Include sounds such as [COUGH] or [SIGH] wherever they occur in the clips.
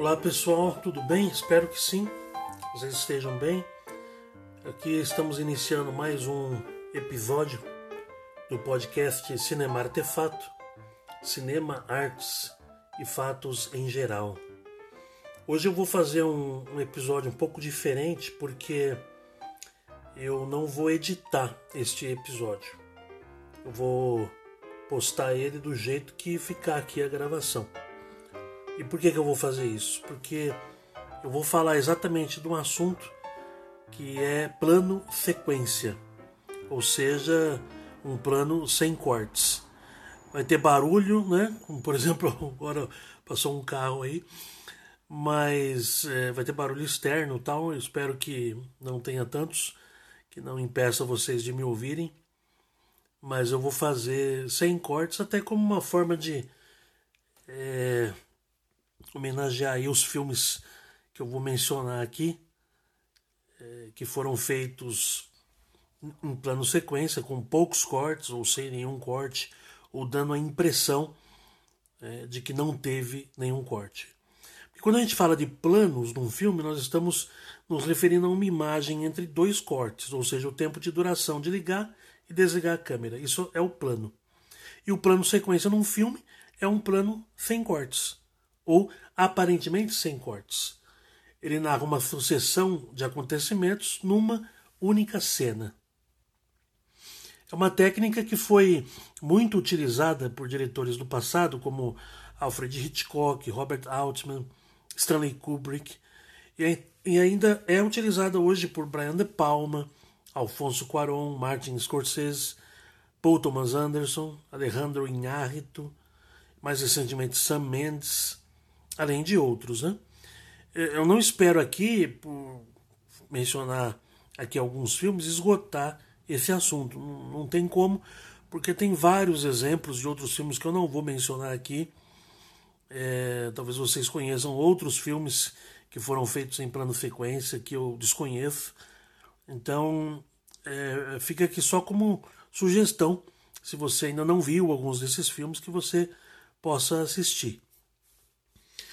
Olá pessoal, tudo bem? Espero que sim, vocês estejam bem. Aqui estamos iniciando mais um episódio do podcast Cinema Artefato, Cinema, Artes e Fatos em geral. Hoje eu vou fazer um, um episódio um pouco diferente porque eu não vou editar este episódio. Eu vou postar ele do jeito que ficar aqui a gravação. E por que, que eu vou fazer isso? Porque eu vou falar exatamente de um assunto que é plano sequência, ou seja, um plano sem cortes. Vai ter barulho, né? Como por [LAUGHS] exemplo, agora passou um carro aí, mas é, vai ter barulho externo tal. Eu espero que não tenha tantos, que não impeça vocês de me ouvirem. Mas eu vou fazer sem cortes, até como uma forma de é, homenagear aí os filmes que eu vou mencionar aqui, é, que foram feitos em plano sequência, com poucos cortes ou sem nenhum corte, ou dando a impressão é, de que não teve nenhum corte. Quando a gente fala de planos num filme, nós estamos nos referindo a uma imagem entre dois cortes, ou seja, o tempo de duração de ligar e desligar a câmera. Isso é o plano. E o plano sequência num filme é um plano sem cortes, ou aparentemente sem cortes. Ele narra uma sucessão de acontecimentos numa única cena. É uma técnica que foi muito utilizada por diretores do passado, como Alfred Hitchcock, Robert Altman, Stanley Kubrick, e ainda é utilizada hoje por Brian De Palma, Alfonso Cuarón, Martin Scorsese, Paul Thomas Anderson, Alejandro Iñárritu, mais recentemente Sam Mendes, além de outros. Né? Eu não espero aqui, por mencionar aqui alguns filmes, esgotar esse assunto. Não tem como, porque tem vários exemplos de outros filmes que eu não vou mencionar aqui. É, talvez vocês conheçam outros filmes que foram feitos em plano sequência que eu desconheço. Então, é, fica aqui só como sugestão, se você ainda não viu alguns desses filmes, que você possa assistir.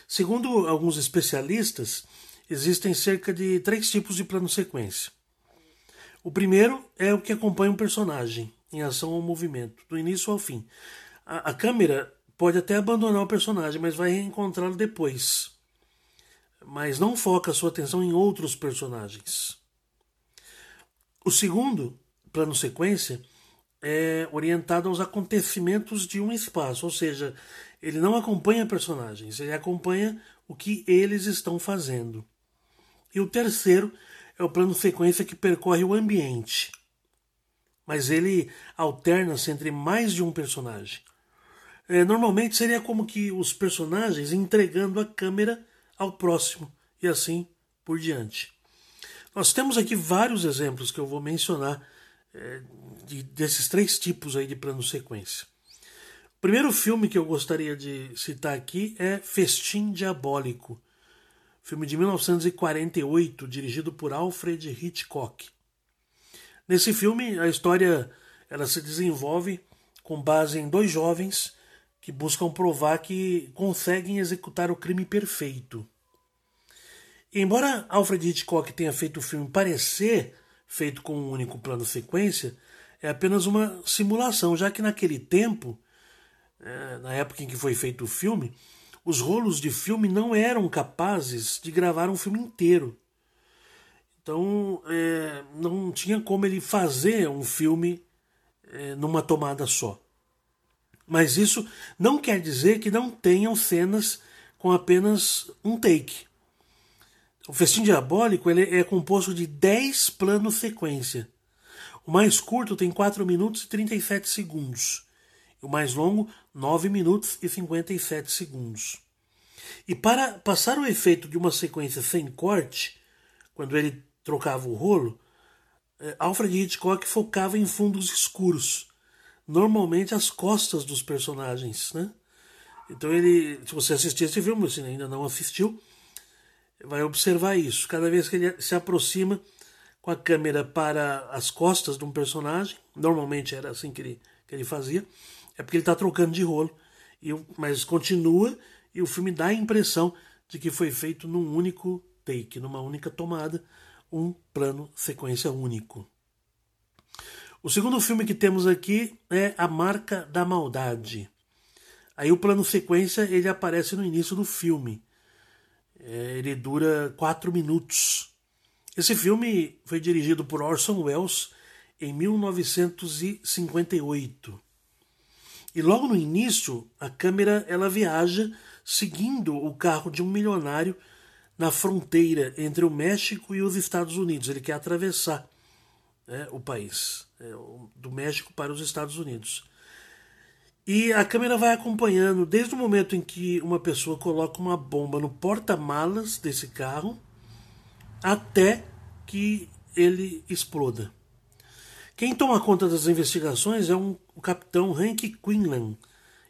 Segundo alguns especialistas, existem cerca de três tipos de plano sequência. O primeiro é o que acompanha um personagem em ação ou movimento, do início ao fim. A, a câmera pode até abandonar o personagem, mas vai reencontrá-lo depois. Mas não foca sua atenção em outros personagens. O segundo, plano sequência, é orientado aos acontecimentos de um espaço, ou seja, ele não acompanha personagens, ele acompanha o que eles estão fazendo. E o terceiro é o plano sequência que percorre o ambiente, mas ele alterna-se entre mais de um personagem. É, normalmente seria como que os personagens entregando a câmera ao próximo e assim por diante. Nós temos aqui vários exemplos que eu vou mencionar é, de, desses três tipos aí de plano sequência. O primeiro filme que eu gostaria de citar aqui é Festim Diabólico, filme de 1948, dirigido por Alfred Hitchcock. Nesse filme, a história ela se desenvolve com base em dois jovens que buscam provar que conseguem executar o crime perfeito. Embora Alfred Hitchcock tenha feito o filme parecer feito com um único plano sequência, é apenas uma simulação, já que naquele tempo, na época em que foi feito o filme, os rolos de filme não eram capazes de gravar um filme inteiro. Então é, não tinha como ele fazer um filme é, numa tomada só. Mas isso não quer dizer que não tenham cenas com apenas um take. O Festim Diabólico é composto de 10 planos sequência. O mais curto tem 4 minutos e 37 segundos. O mais longo, 9 minutos e 57 segundos. E para passar o efeito de uma sequência sem corte, quando ele trocava o rolo, eh, Alfred Hitchcock focava em fundos escuros, normalmente as costas dos personagens. Né? Então ele, se você assistir esse filme, se ainda não assistiu, vai observar isso. Cada vez que ele se aproxima com a câmera para as costas de um personagem, normalmente era assim que ele, que ele fazia, é porque ele está trocando de rolo, e, mas continua e o filme dá a impressão de que foi feito num único take, numa única tomada, um plano sequência único. O segundo filme que temos aqui é A Marca da Maldade. Aí o plano sequência ele aparece no início do filme. É, ele dura quatro minutos. Esse filme foi dirigido por Orson Welles em 1958. E logo no início, a câmera ela viaja seguindo o carro de um milionário na fronteira entre o México e os Estados Unidos. Ele quer atravessar né, o país, é, do México para os Estados Unidos. E a câmera vai acompanhando desde o momento em que uma pessoa coloca uma bomba no porta-malas desse carro até que ele exploda. Quem toma conta das investigações é um, o capitão Hank Quinlan,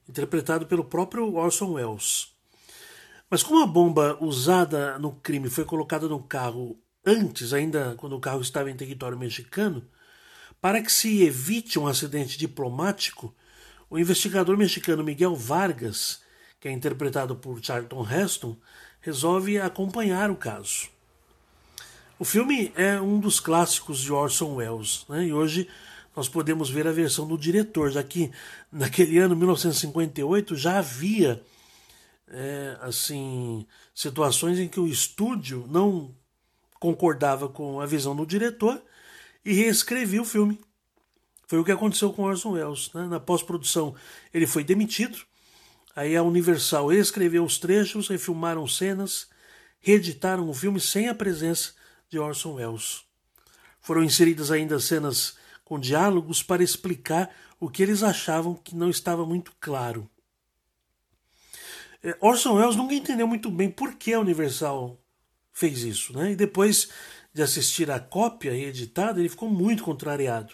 interpretado pelo próprio Orson Welles. Mas como a bomba usada no crime foi colocada no carro antes, ainda quando o carro estava em território mexicano, para que se evite um acidente diplomático, o investigador mexicano Miguel Vargas, que é interpretado por Charlton Heston, resolve acompanhar o caso. O filme é um dos clássicos de Orson Welles, né? e hoje nós podemos ver a versão do diretor, já que naquele ano, 1958, já havia é, assim situações em que o estúdio não concordava com a visão do diretor e reescrevia o filme. Foi o que aconteceu com Orson Welles. Né? Na pós-produção, ele foi demitido. Aí a Universal escreveu os trechos, refilmaram cenas, reeditaram o filme sem a presença de Orson Welles. Foram inseridas ainda cenas com diálogos para explicar o que eles achavam que não estava muito claro. É, Orson Welles nunca entendeu muito bem por que a Universal fez isso, né? E depois de assistir a cópia editada, ele ficou muito contrariado.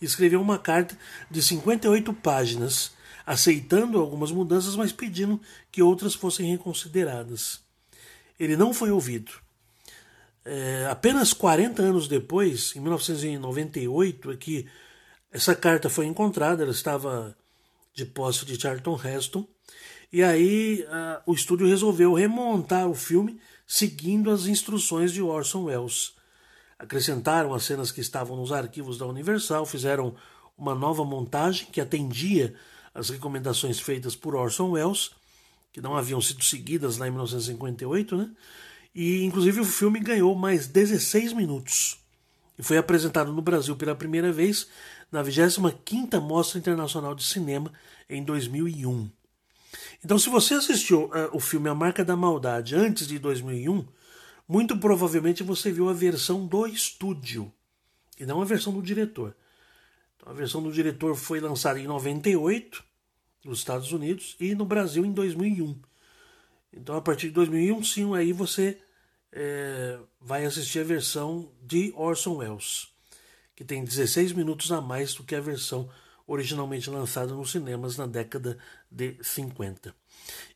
Escreveu uma carta de 58 páginas, aceitando algumas mudanças, mas pedindo que outras fossem reconsideradas. Ele não foi ouvido é, apenas 40 anos depois, em 1998, é que essa carta foi encontrada, ela estava de posse de Charlton Heston, e aí a, o estúdio resolveu remontar o filme seguindo as instruções de Orson Welles. Acrescentaram as cenas que estavam nos arquivos da Universal, fizeram uma nova montagem que atendia as recomendações feitas por Orson Welles, que não haviam sido seguidas lá em 1958, né? E inclusive o filme ganhou mais 16 minutos. E foi apresentado no Brasil pela primeira vez na 25ª Mostra Internacional de Cinema em 2001. Então, se você assistiu uh, o filme A Marca da Maldade antes de 2001, muito provavelmente você viu a versão do estúdio e não a versão do diretor. Então, a versão do diretor foi lançada em 98 nos Estados Unidos e no Brasil em 2001. Então, a partir de 2001, sim, aí você é, vai assistir a versão de Orson Welles, que tem 16 minutos a mais do que a versão originalmente lançada nos cinemas na década de 50.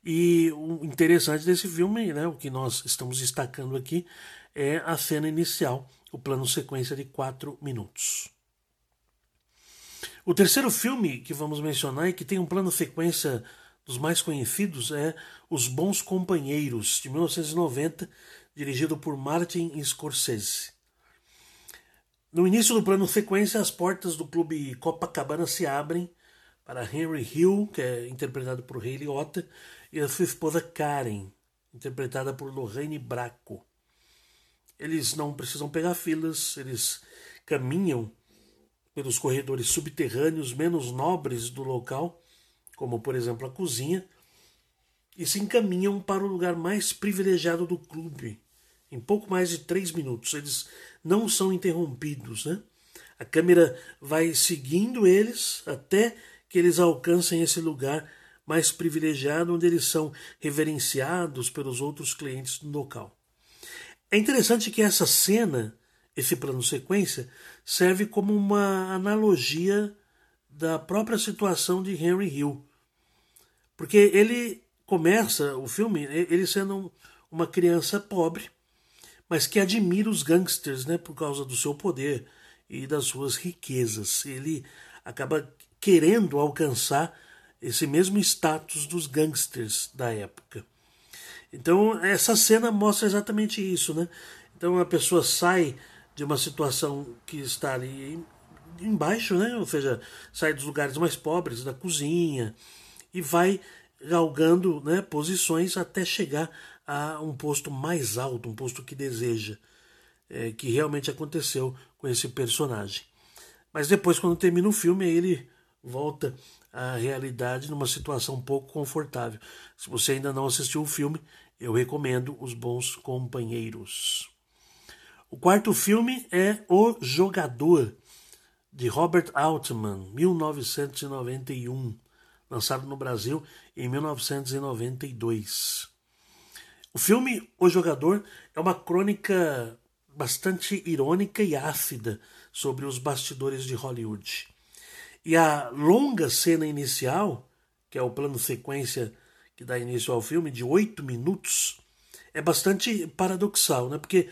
E o interessante desse filme, né, o que nós estamos destacando aqui, é a cena inicial, o plano sequência de 4 minutos. O terceiro filme que vamos mencionar e que tem um plano sequência dos mais conhecidos é Os Bons Companheiros, de 1990, dirigido por Martin Scorsese. No início do plano sequência, as portas do clube Copacabana se abrem para Henry Hill, que é interpretado por Ray Liotta, e a sua esposa Karen, interpretada por Lorraine Bracco. Eles não precisam pegar filas, eles caminham pelos corredores subterrâneos menos nobres do local como por exemplo a cozinha, e se encaminham para o lugar mais privilegiado do clube. Em pouco mais de três minutos, eles não são interrompidos. Né? A câmera vai seguindo eles até que eles alcancem esse lugar mais privilegiado, onde eles são reverenciados pelos outros clientes do local. É interessante que essa cena, esse plano sequência, serve como uma analogia da própria situação de Henry Hill. Porque ele começa o filme ele sendo uma criança pobre, mas que admira os gangsters né, por causa do seu poder e das suas riquezas. Ele acaba querendo alcançar esse mesmo status dos gangsters da época. Então, essa cena mostra exatamente isso, né? Então, a pessoa sai de uma situação que está ali embaixo, né? Ou seja, sai dos lugares mais pobres, da cozinha, e vai galgando né, posições até chegar a um posto mais alto, um posto que deseja, é, que realmente aconteceu com esse personagem. Mas depois, quando termina o filme, ele volta à realidade numa situação pouco confortável. Se você ainda não assistiu o filme, eu recomendo Os Bons Companheiros. O quarto filme é O Jogador, de Robert Altman, 1991, lançado no Brasil em 1992. O filme O Jogador é uma crônica bastante irônica e ácida sobre os bastidores de Hollywood. E a longa cena inicial, que é o plano sequência que dá início ao filme, de oito minutos, é bastante paradoxal, né? porque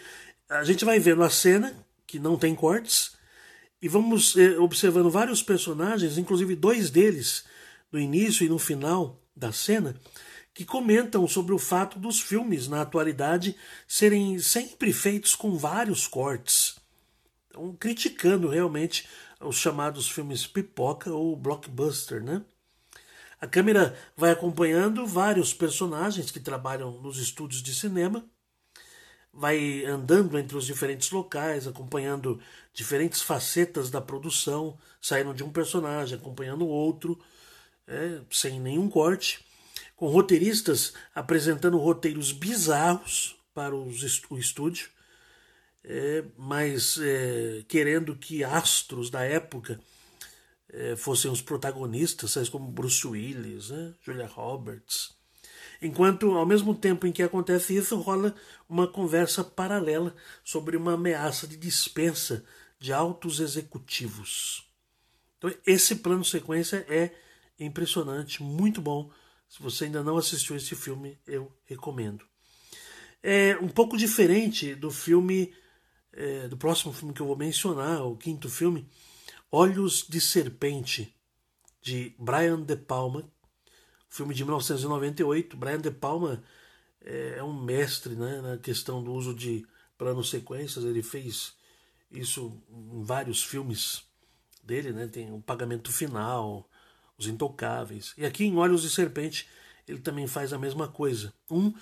a gente vai vendo a cena, que não tem cortes, e vamos eh, observando vários personagens, inclusive dois deles, no início e no final da cena, que comentam sobre o fato dos filmes na atualidade serem sempre feitos com vários cortes. Então, criticando realmente os chamados filmes pipoca ou blockbuster, né? A câmera vai acompanhando vários personagens que trabalham nos estúdios de cinema, vai andando entre os diferentes locais, acompanhando diferentes facetas da produção, saindo de um personagem, acompanhando outro, é, sem nenhum corte, com roteiristas apresentando roteiros bizarros para os, o estúdio, é, mas é, querendo que astros da época é, fossem os protagonistas, tais como Bruce Willis, né, Julia Roberts. Enquanto, ao mesmo tempo em que acontece isso, rola uma conversa paralela sobre uma ameaça de dispensa de altos executivos. Então, esse plano sequência é impressionante, muito bom. Se você ainda não assistiu esse filme, eu recomendo. É um pouco diferente do filme é, do próximo filme que eu vou mencionar, o quinto filme, Olhos de Serpente, de Brian De Palma, filme de 1998. Brian De Palma é, é um mestre né, na questão do uso de planos sequências, ele fez isso em vários filmes dele, né? tem o Pagamento Final, Os Intocáveis. E aqui em Olhos de Serpente ele também faz a mesma coisa. Um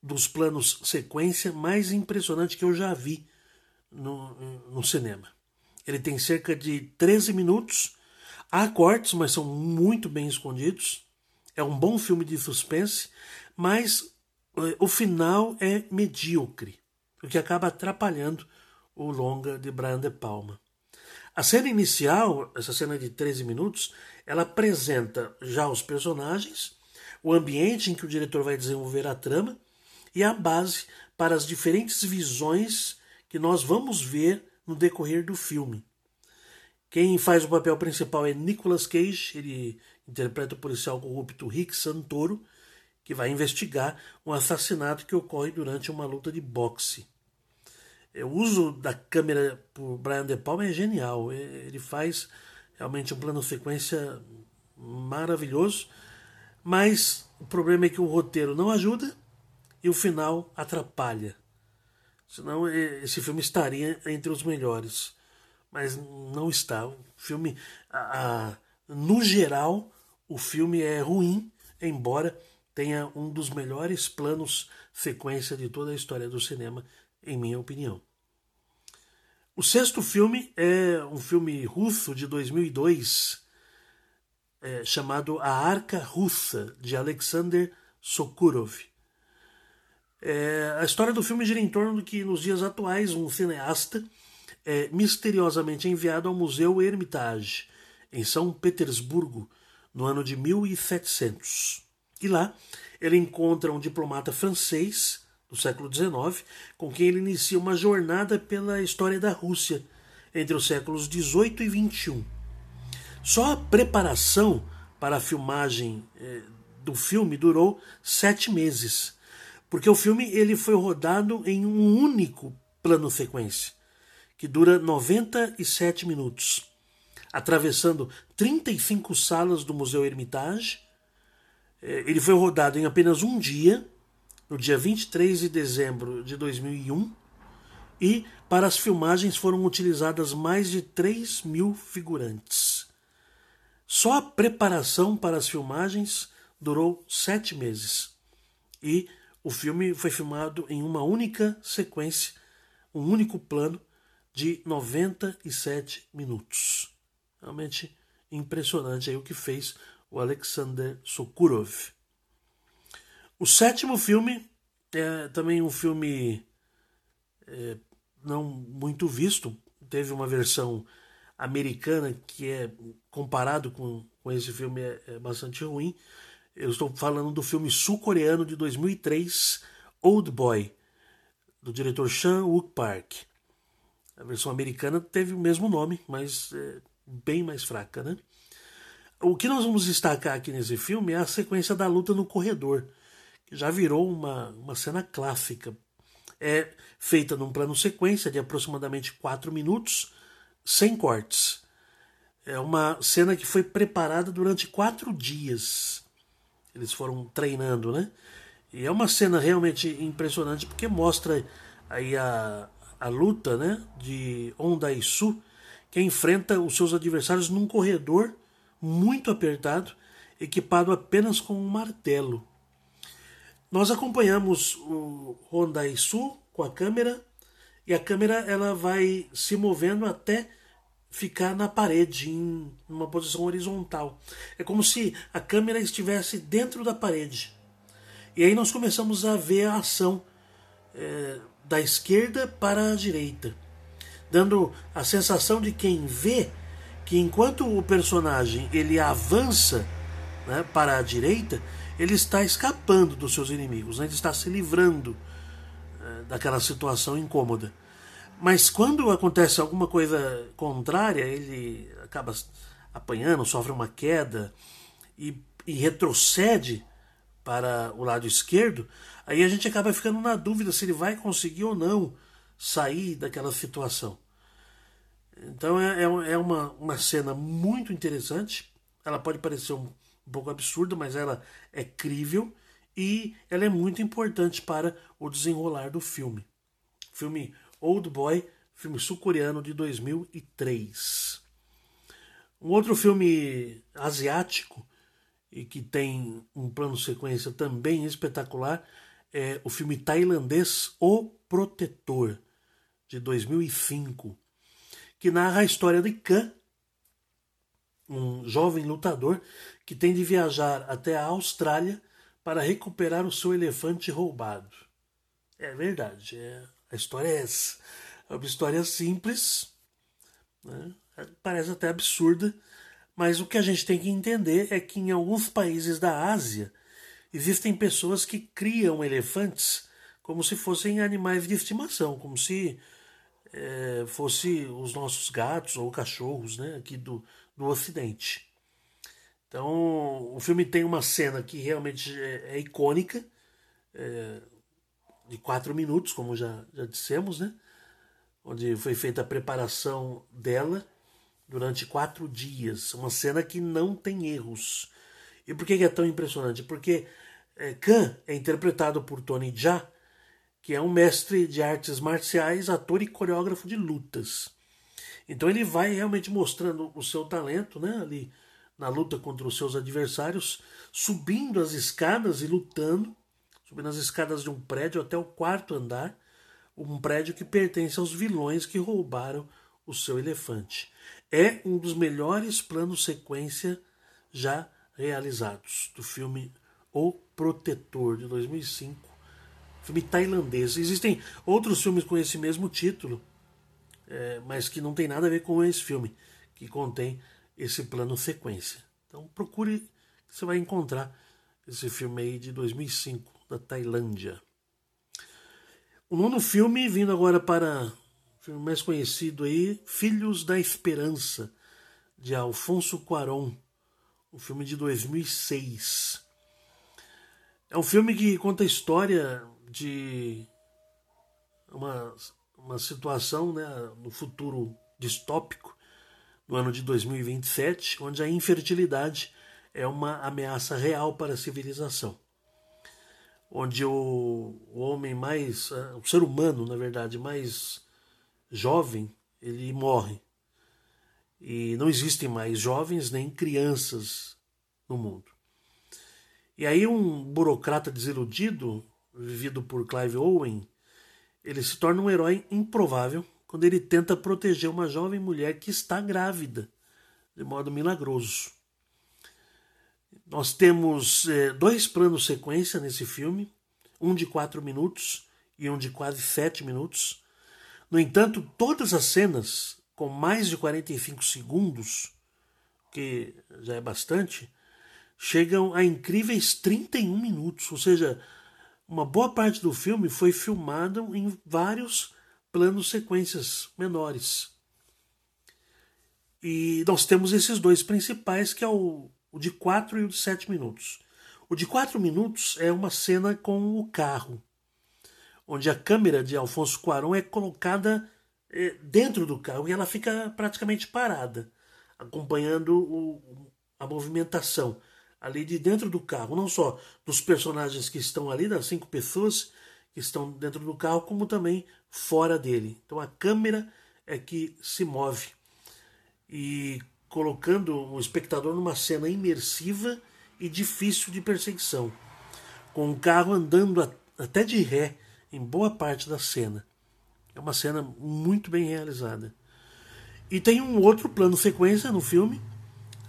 dos planos sequência mais impressionante que eu já vi no, no cinema. Ele tem cerca de 13 minutos. Há cortes, mas são muito bem escondidos. É um bom filme de suspense, mas eh, o final é medíocre, o que acaba atrapalhando o longa de Brian De Palma. A cena inicial, essa cena de 13 minutos, ela apresenta já os personagens, o ambiente em que o diretor vai desenvolver a trama e a base para as diferentes visões que nós vamos ver no decorrer do filme. Quem faz o papel principal é Nicolas Cage, ele interpreta o policial corrupto Rick Santoro, que vai investigar um assassinato que ocorre durante uma luta de boxe. O uso da câmera por Brian De Palma é genial. Ele faz realmente um plano sequência maravilhoso, mas o problema é que o roteiro não ajuda e o final atrapalha. Senão esse filme estaria entre os melhores. Mas não está. O filme, a, a, no geral, o filme é ruim, embora tenha um dos melhores planos sequência de toda a história do cinema, em minha opinião. O sexto filme é um filme russo de 2002 é, chamado A Arca Russa, de Alexander Sokurov. É, a história do filme gira em torno de que, nos dias atuais, um cineasta é misteriosamente enviado ao Museu Hermitage, em São Petersburgo, no ano de 1700. E lá ele encontra um diplomata francês do século XIX, com quem ele inicia uma jornada pela história da Rússia entre os séculos XVIII e XXI. Só a preparação para a filmagem é, do filme durou sete meses porque o filme ele foi rodado em um único plano sequência, que dura 97 minutos, atravessando 35 salas do Museu Hermitage. É, ele foi rodado em apenas um dia, no dia 23 de dezembro de 2001 e para as filmagens foram utilizadas mais de 3 mil figurantes. Só a preparação para as filmagens durou sete meses e o filme foi filmado em uma única sequência, um único plano de 97 minutos. Realmente impressionante aí o que fez o Alexander Sokurov. O sétimo filme é também um filme é, não muito visto. Teve uma versão americana que é comparado com, com esse filme é, é bastante ruim. Eu estou falando do filme sul-coreano de 2003, Old Boy, do diretor Chan Wook Park. A versão americana teve o mesmo nome, mas é bem mais fraca, né? O que nós vamos destacar aqui nesse filme é a sequência da luta no corredor, que já virou uma, uma cena clássica. É feita num plano sequência de aproximadamente 4 minutos, sem cortes. É uma cena que foi preparada durante quatro dias. Eles foram treinando, né? E é uma cena realmente impressionante porque mostra aí a, a luta né, de Ondaisu, que enfrenta os seus adversários num corredor muito apertado, equipado apenas com um martelo. Nós acompanhamos o Ondaisu com a câmera e a câmera ela vai se movendo até ficar na parede em uma posição horizontal. É como se a câmera estivesse dentro da parede. E aí nós começamos a ver a ação é, da esquerda para a direita, dando a sensação de quem vê que enquanto o personagem ele avança né, para a direita, ele está escapando dos seus inimigos, né, ele está se livrando é, daquela situação incômoda. Mas quando acontece alguma coisa contrária, ele acaba apanhando, sofre uma queda e, e retrocede para o lado esquerdo, aí a gente acaba ficando na dúvida se ele vai conseguir ou não sair daquela situação. Então é, é, é uma, uma cena muito interessante. Ela pode parecer um, um pouco absurda, mas ela é crível e ela é muito importante para o desenrolar do filme. Filme Old Boy, filme sul-coreano de 2003. Um outro filme asiático e que tem um plano sequência também espetacular, é o filme tailandês O Protetor, de 2005, que narra a história de Khan, um jovem lutador que tem de viajar até a Austrália para recuperar o seu elefante roubado. É verdade, é, a história é essa. É uma história simples, né? parece até absurda, mas o que a gente tem que entender é que em alguns países da Ásia existem pessoas que criam elefantes como se fossem animais de estimação, como se é, fosse os nossos gatos ou cachorros né, aqui do, do Ocidente. Então, o filme tem uma cena que realmente é, é icônica, é, de quatro minutos, como já, já dissemos, né? onde foi feita a preparação dela durante quatro dias. Uma cena que não tem erros. E por que é tão impressionante? Porque é, Khan é interpretado por Tony Jaa, que é um mestre de artes marciais, ator e coreógrafo de lutas. Então ele vai realmente mostrando o seu talento, né, ali na luta contra os seus adversários, subindo as escadas e lutando, subindo as escadas de um prédio até o quarto andar, um prédio que pertence aos vilões que roubaram o seu elefante. É um dos melhores planos sequência já realizados do filme O Protetor de 2005, filme tailandês. Existem outros filmes com esse mesmo título, é, mas que não tem nada a ver com esse filme, que contém esse plano sequência. Então procure, você vai encontrar esse filme aí de 2005 da Tailândia. O nono filme, vindo agora para filme mais conhecido aí, Filhos da Esperança, de Alfonso Cuarón, um filme de 2006. É um filme que conta a história de uma, uma situação né, no futuro distópico, no ano de 2027, onde a infertilidade é uma ameaça real para a civilização. onde o, o homem mais, o ser humano, na verdade, mais jovem, ele morre. E não existem mais jovens nem crianças no mundo. E aí um burocrata desiludido, vivido por Clive Owen, ele se torna um herói improvável quando ele tenta proteger uma jovem mulher que está grávida, de modo milagroso. Nós temos é, dois planos sequência nesse filme, um de quatro minutos e um de quase sete minutos. No entanto, todas as cenas com mais de 45 segundos, que já é bastante, chegam a incríveis 31 minutos, ou seja, uma boa parte do filme foi filmada em vários planos sequências menores. E nós temos esses dois principais, que é o, o de 4 e o de 7 minutos. O de 4 minutos é uma cena com o carro, onde a câmera de Alfonso Cuarón é colocada é, dentro do carro e ela fica praticamente parada, acompanhando o, a movimentação ali de dentro do carro, não só dos personagens que estão ali, das cinco pessoas que estão dentro do carro, como também fora dele. Então a câmera é que se move e colocando o espectador numa cena imersiva e difícil de perseguição, com o carro andando até de ré em boa parte da cena. É uma cena muito bem realizada. E tem um outro plano sequência no filme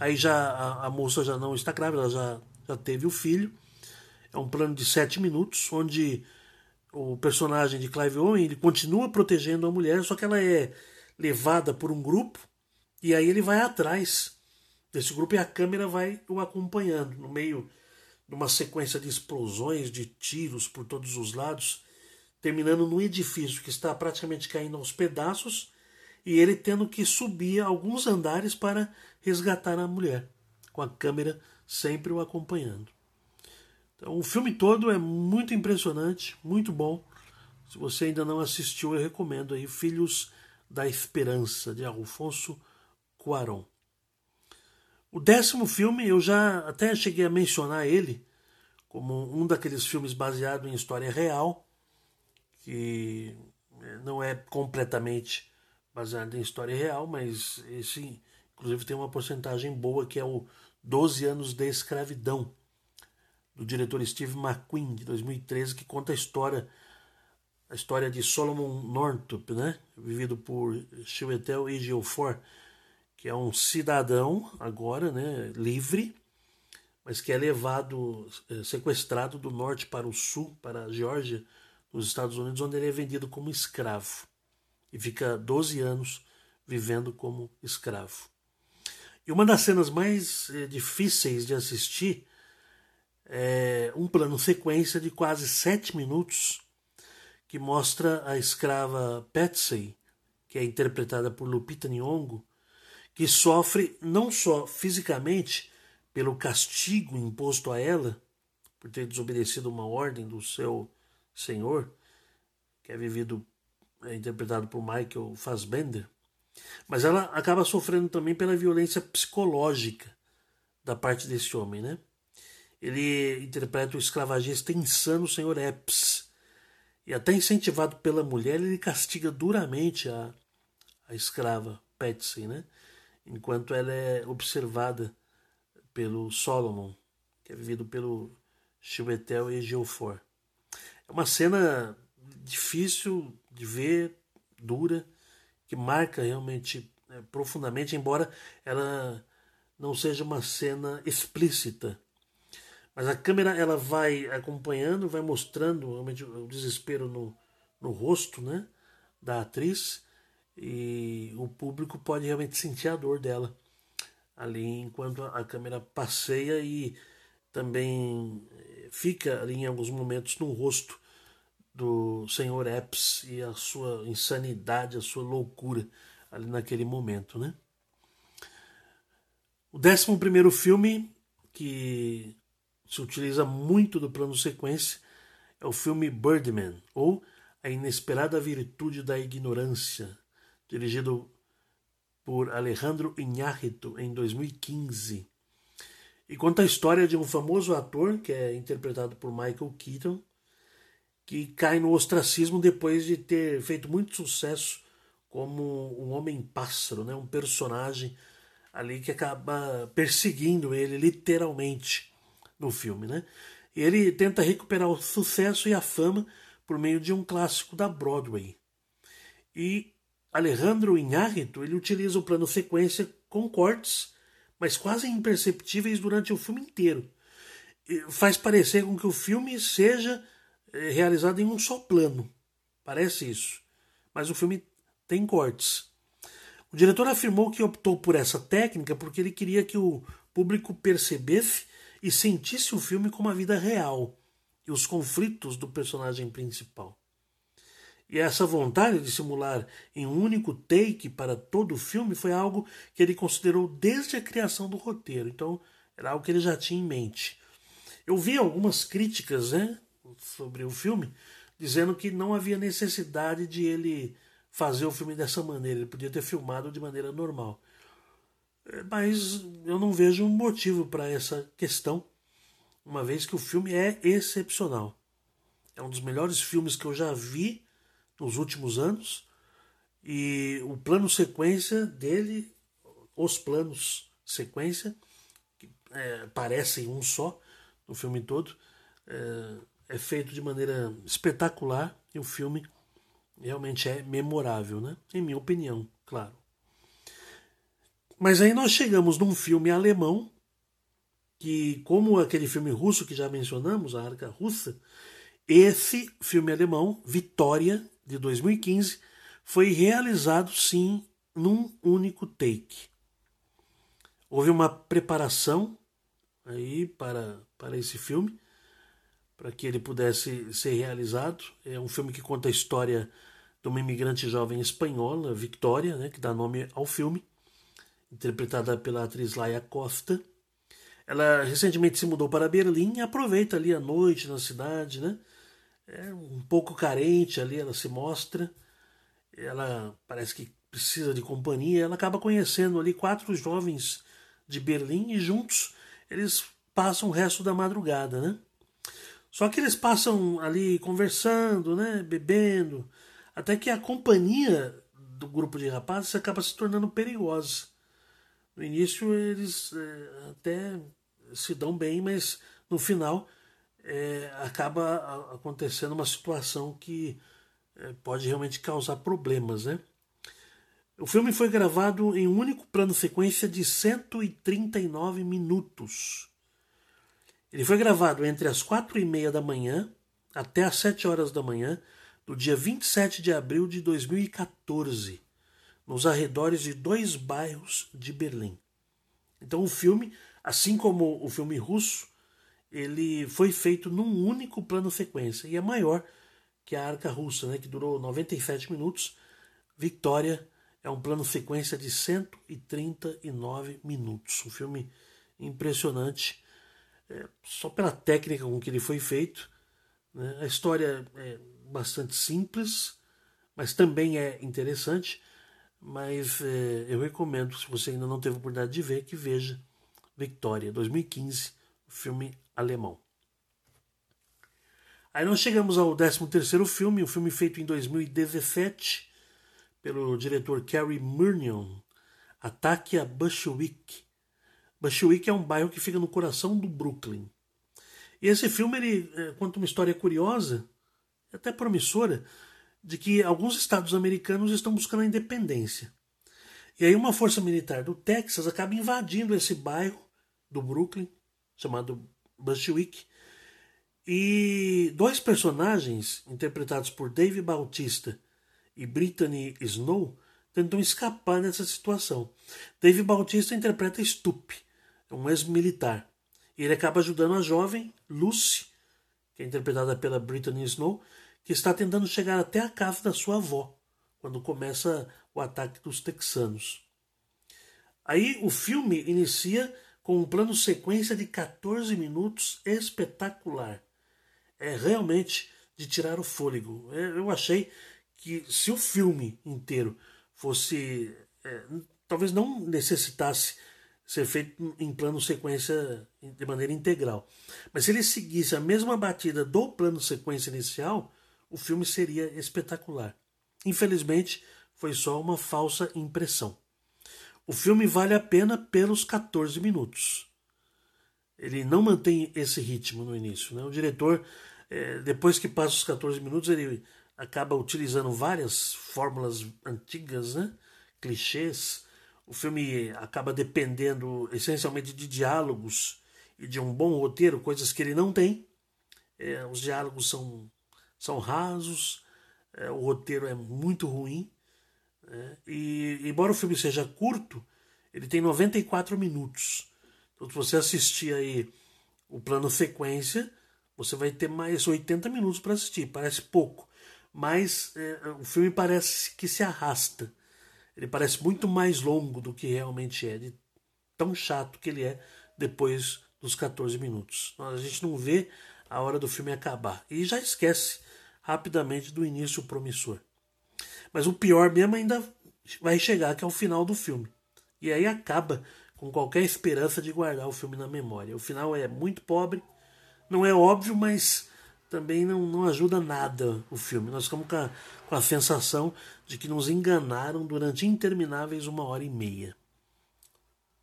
Aí já a, a, moça já não está grávida, ela já, já teve o filho. É um plano de sete minutos, onde o personagem de Clive Owen ele continua protegendo a mulher, só que ela é levada por um grupo e aí ele vai atrás desse grupo e a câmera vai o acompanhando no meio de uma sequência de explosões, de tiros por todos os lados, terminando num edifício que está praticamente caindo aos pedaços e ele tendo que subir alguns andares para resgatar a mulher, com a câmera sempre o acompanhando. Então, o filme todo é muito impressionante, muito bom. Se você ainda não assistiu, eu recomendo aí Filhos da Esperança, de Alfonso Cuarón. O décimo filme, eu já até cheguei a mencionar ele como um daqueles filmes baseado em história real, que não é completamente baseado em história real, mas esse inclusive tem uma porcentagem boa que é o 12 anos de escravidão do diretor Steve McQueen de 2013 que conta a história a história de Solomon Northup, né, vivido por Chiwetel Ejiofor, que é um cidadão agora, né, livre, mas que é levado, é, sequestrado do norte para o sul, para a Geórgia, nos Estados Unidos, onde ele é vendido como escravo e fica 12 anos vivendo como escravo. E uma das cenas mais é, difíceis de assistir é um plano sequência de quase sete minutos que mostra a escrava Patsy, que é interpretada por Lupita Nyong'o, que sofre não só fisicamente pelo castigo imposto a ela por ter desobedecido uma ordem do seu senhor, que é vivido é interpretado por Michael Fassbender, mas ela acaba sofrendo também pela violência psicológica da parte desse homem, né? Ele interpreta o escravagista insano Sr. Epps. E até incentivado pela mulher, ele castiga duramente a, a escrava Patsy, né? Enquanto ela é observada pelo Solomon, que é vivido pelo Chiwetel Ejiofor. É uma cena difícil de ver, dura, que marca realmente é, profundamente, embora ela não seja uma cena explícita. Mas a câmera ela vai acompanhando, vai mostrando realmente o desespero no, no rosto né, da atriz e o público pode realmente sentir a dor dela ali enquanto a câmera passeia e também é, fica ali em alguns momentos no rosto do senhor Epps e a sua insanidade, a sua loucura ali naquele momento, né? O décimo primeiro filme que se utiliza muito do plano sequência é o filme Birdman, ou A Inesperada Virtude da Ignorância, dirigido por Alejandro Iñárritu em 2015. E conta a história de um famoso ator que é interpretado por Michael Keaton, que cai no ostracismo depois de ter feito muito sucesso como um homem-pássaro, né? um personagem ali que acaba perseguindo ele literalmente no filme. Né? Ele tenta recuperar o sucesso e a fama por meio de um clássico da Broadway. E Alejandro Iñárritu ele utiliza o plano sequência com cortes, mas quase imperceptíveis durante o filme inteiro. E faz parecer com que o filme seja eh, realizado em um só plano. Parece isso. Mas o filme tem cortes. O diretor afirmou que optou por essa técnica porque ele queria que o público percebesse e sentisse o filme como a vida real e os conflitos do personagem principal. E essa vontade de simular em um único take para todo o filme foi algo que ele considerou desde a criação do roteiro. Então, era algo que ele já tinha em mente. Eu vi algumas críticas né, sobre o filme dizendo que não havia necessidade de ele fazer o filme dessa maneira. Ele podia ter filmado de maneira normal. É, mas eu não vejo um motivo para essa questão, uma vez que o filme é excepcional. É um dos melhores filmes que eu já vi nos últimos anos. E o plano sequência dele, os planos sequência, que é, parecem um só no filme todo, é, é feito de maneira espetacular e o filme realmente é memorável, né? Em minha opinião, claro. Mas aí nós chegamos num filme alemão que, como aquele filme russo que já mencionamos, A Arca Russa, esse filme alemão, Vitória, de 2015, foi realizado sim num único take. Houve uma preparação aí para, para esse filme, para que ele pudesse ser realizado. É um filme que conta a história de uma imigrante jovem espanhola, Victoria, né, que dá nome ao filme, interpretada pela atriz Laia Costa. Ela recentemente se mudou para Berlim e aproveita ali a noite na cidade, né? É um pouco carente ali, ela se mostra. Ela parece que precisa de companhia. Ela acaba conhecendo ali quatro jovens de Berlim e juntos eles passam o resto da madrugada, né? Só que eles passam ali conversando, né, bebendo, até que a companhia do grupo de rapazes acaba se tornando perigosa. No início eles é, até se dão bem, mas no final é, acaba acontecendo uma situação que é, pode realmente causar problemas, né? O filme foi gravado em um único plano sequência de 139 minutos. Ele foi gravado entre as quatro e meia da manhã até as sete horas da manhã do dia 27 de abril de 2014, nos arredores de dois bairros de Berlim. Então o filme, assim como o filme russo, ele foi feito num único plano sequência e é maior que a Arca Russa, né, que durou 97 minutos. Victoria é um plano sequência de 139 minutos. Um filme impressionante é, só pela técnica com que ele foi feito. Né? A história é bastante simples, mas também é interessante. Mas é, eu recomendo, se você ainda não teve oportunidade de ver, que veja Victoria, 2015, filme alemão. Aí nós chegamos ao 13º filme, um filme feito em 2017 pelo diretor Cary Murnion, Ataque a Bushwick. Bushwick é um bairro que fica no coração do Brooklyn. E esse filme ele é, conta uma história curiosa, até promissora, de que alguns estados americanos estão buscando a independência. E aí uma força militar do Texas acaba invadindo esse bairro do Brooklyn, chamado Bushwick, e dois personagens, interpretados por Dave Bautista e Brittany Snow, tentam escapar dessa situação. Dave Bautista interpreta Stupe, um ex-militar. Ele acaba ajudando a jovem Lucy, que é interpretada pela Brittany Snow, que está tentando chegar até a casa da sua avó, quando começa o ataque dos texanos. Aí o filme inicia com um plano sequência de 14 minutos espetacular. É realmente de tirar o fôlego. É, eu achei que se o filme inteiro fosse. É, talvez não necessitasse ser feito em plano sequência de maneira integral. Mas se ele seguisse a mesma batida do plano sequência inicial, o filme seria espetacular. Infelizmente, foi só uma falsa impressão. O filme vale a pena pelos 14 minutos. Ele não mantém esse ritmo no início. Né? O diretor, é, depois que passa os 14 minutos, ele acaba utilizando várias fórmulas antigas, né? clichês. O filme acaba dependendo essencialmente de diálogos e de um bom roteiro, coisas que ele não tem. É, os diálogos são, são rasos, é, o roteiro é muito ruim. É, e embora o filme seja curto, ele tem 94 minutos. Então, se você assistir aí o plano sequência, você vai ter mais 80 minutos para assistir. Parece pouco, mas é, o filme parece que se arrasta. Ele parece muito mais longo do que realmente é, de tão chato que ele é depois dos 14 minutos. A gente não vê a hora do filme acabar e já esquece rapidamente do início promissor. Mas o pior mesmo ainda vai chegar, que é o final do filme. E aí acaba com qualquer esperança de guardar o filme na memória. O final é muito pobre, não é óbvio, mas também não, não ajuda nada o filme. Nós ficamos com a, com a sensação de que nos enganaram durante intermináveis uma hora e meia.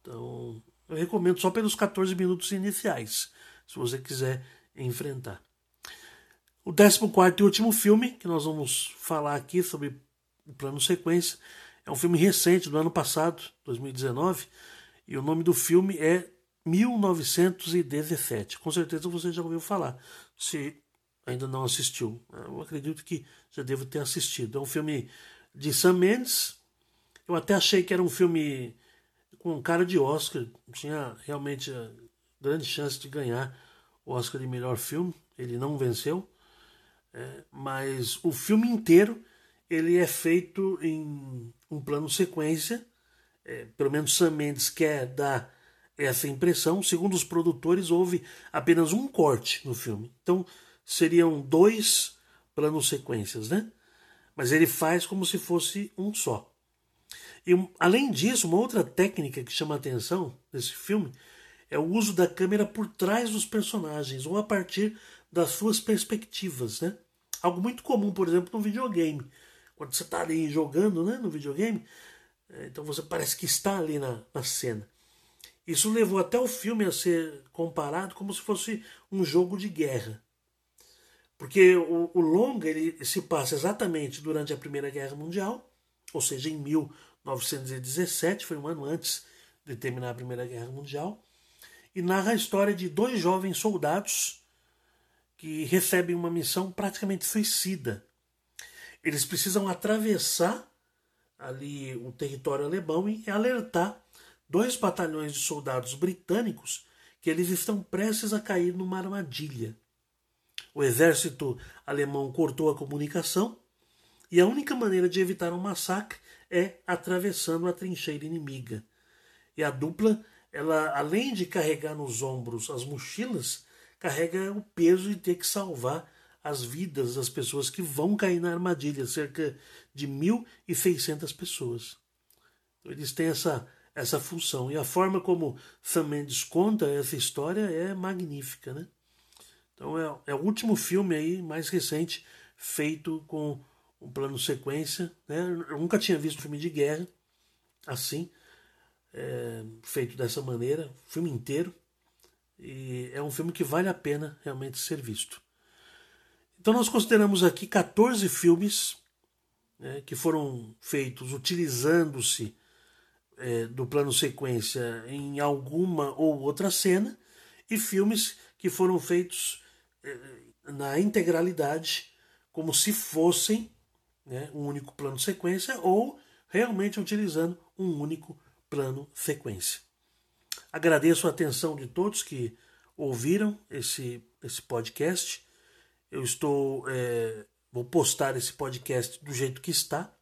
Então, eu recomendo só pelos 14 minutos iniciais, se você quiser enfrentar. O 14 e último filme que nós vamos falar aqui sobre o plano sequência é um filme recente do ano passado, 2019, e o nome do filme é 1917. Com certeza você já ouviu falar. Se ainda não assistiu, eu acredito que já devo ter assistido. É um filme de Sam Mendes. Eu até achei que era um filme com cara de Oscar. Tinha realmente grande chance de ganhar o Oscar de melhor filme. Ele não venceu. É, mas o filme inteiro ele é feito em um plano sequência. É, pelo menos Sam Mendes quer dar essa impressão. Segundo os produtores, houve apenas um corte no filme. Então seriam dois planos sequências, né? Mas ele faz como se fosse um só. E além disso, uma outra técnica que chama a atenção nesse filme é o uso da câmera por trás dos personagens ou a partir das suas perspectivas, né? Algo muito comum, por exemplo, no videogame. Quando você está ali jogando né, no videogame, é, então você parece que está ali na, na cena. Isso levou até o filme a ser comparado como se fosse um jogo de guerra. Porque o, o longa ele se passa exatamente durante a Primeira Guerra Mundial, ou seja, em 1917, foi um ano antes de terminar a Primeira Guerra Mundial, e narra a história de dois jovens soldados que recebem uma missão praticamente suicida eles precisam atravessar ali o território alemão e alertar dois batalhões de soldados britânicos que eles estão prestes a cair numa armadilha. O exército alemão cortou a comunicação e a única maneira de evitar um massacre é atravessando a trincheira inimiga. E a dupla, ela além de carregar nos ombros as mochilas, carrega o peso de ter que salvar as vidas das pessoas que vão cair na armadilha, cerca de 1.600 pessoas. Então, eles têm essa, essa função. E a forma como Sam Mendes conta essa história é magnífica. Né? Então é, é o último filme aí, mais recente, feito com um plano sequência. Né? Eu nunca tinha visto filme de guerra assim, é, feito dessa maneira, filme inteiro. E é um filme que vale a pena realmente ser visto. Então nós consideramos aqui 14 filmes né, que foram feitos utilizando-se é, do plano sequência em alguma ou outra cena e filmes que foram feitos na integralidade como se fossem né, um único plano sequência ou realmente utilizando um único plano sequência. Agradeço a atenção de todos que ouviram esse, esse podcast eu estou. É, vou postar esse podcast do jeito que está.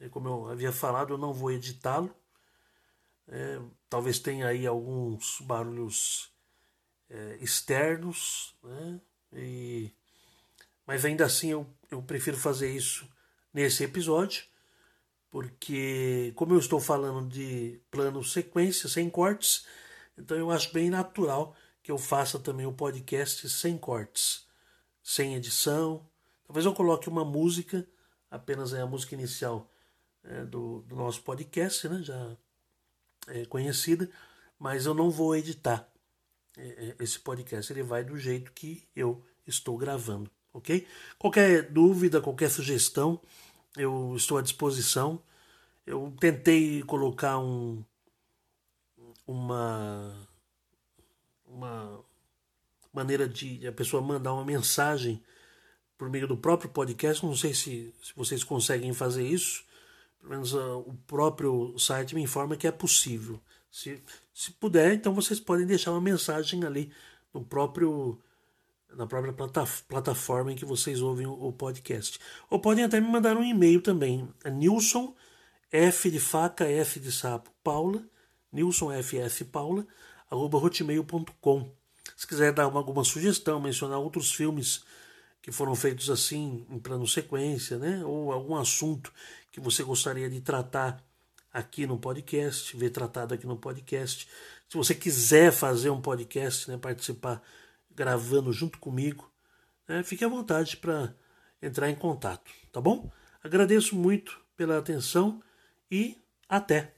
É, como eu havia falado, eu não vou editá-lo. É, talvez tenha aí alguns barulhos é, externos, né? E, mas ainda assim eu, eu prefiro fazer isso nesse episódio, porque, como eu estou falando de plano sequência, sem cortes, então eu acho bem natural que eu faça também o podcast sem cortes, sem edição. Talvez eu coloque uma música, apenas é a música inicial é, do, do, nosso podcast, né? já é conhecida, mas eu não vou editar esse podcast, ele vai do jeito que eu estou gravando, ok? Qualquer dúvida, qualquer sugestão, eu estou à disposição. Eu tentei colocar um, uma, uma maneira de a pessoa mandar uma mensagem por meio do próprio podcast. Não sei se, se vocês conseguem fazer isso. Pelo menos uh, o próprio site me informa que é possível. Se, se puder, então vocês podem deixar uma mensagem ali no próprio na própria plataforma em que vocês ouvem o podcast. Ou podem até me mandar um e-mail também. É Nilson, F de faca, F de sapo, Paula, Nilson FF Paula, arroba hotmail.com. Se quiser dar uma, alguma sugestão, mencionar outros filmes que foram feitos assim, em plano sequência, né? ou algum assunto que você gostaria de tratar aqui no podcast, ver tratado aqui no podcast. Se você quiser fazer um podcast, né, participar gravando junto comigo, né, fique à vontade para entrar em contato, tá bom? Agradeço muito pela atenção e até!